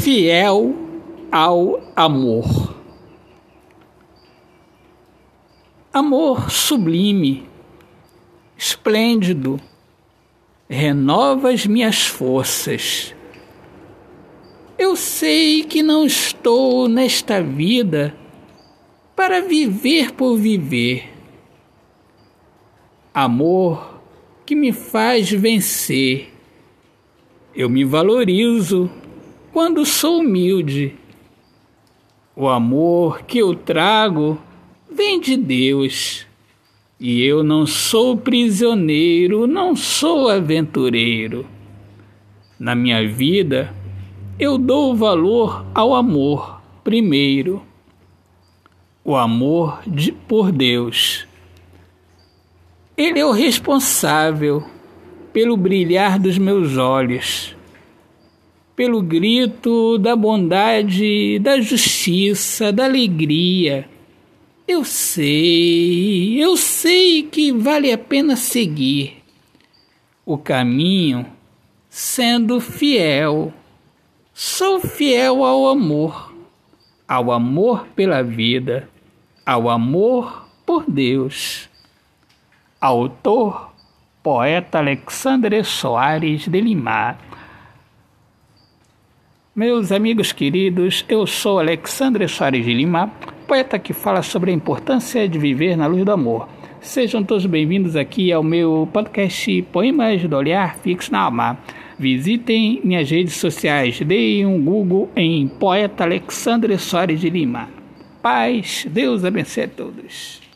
fiel ao amor. Amor sublime, esplêndido, renova as minhas forças. Eu sei que não estou nesta vida para viver por viver. Amor que me faz vencer. Eu me valorizo quando sou humilde. O amor que eu trago vem de Deus. E eu não sou prisioneiro, não sou aventureiro. Na minha vida, eu dou valor ao amor primeiro. O amor de, por Deus. Ele é o responsável pelo brilhar dos meus olhos pelo grito da bondade, da justiça, da alegria. Eu sei, eu sei que vale a pena seguir o caminho sendo fiel. Sou fiel ao amor, ao amor pela vida, ao amor por Deus. Autor, poeta Alexandre Soares de Lima. Meus amigos queridos, eu sou Alexandre Soares de Lima, poeta que fala sobre a importância de viver na luz do amor. Sejam todos bem-vindos aqui ao meu podcast Poemas do Olhar Fixo na Alma. Visitem minhas redes sociais, deem um Google em Poeta Alexandre Soares de Lima. Paz, Deus abençoe a todos.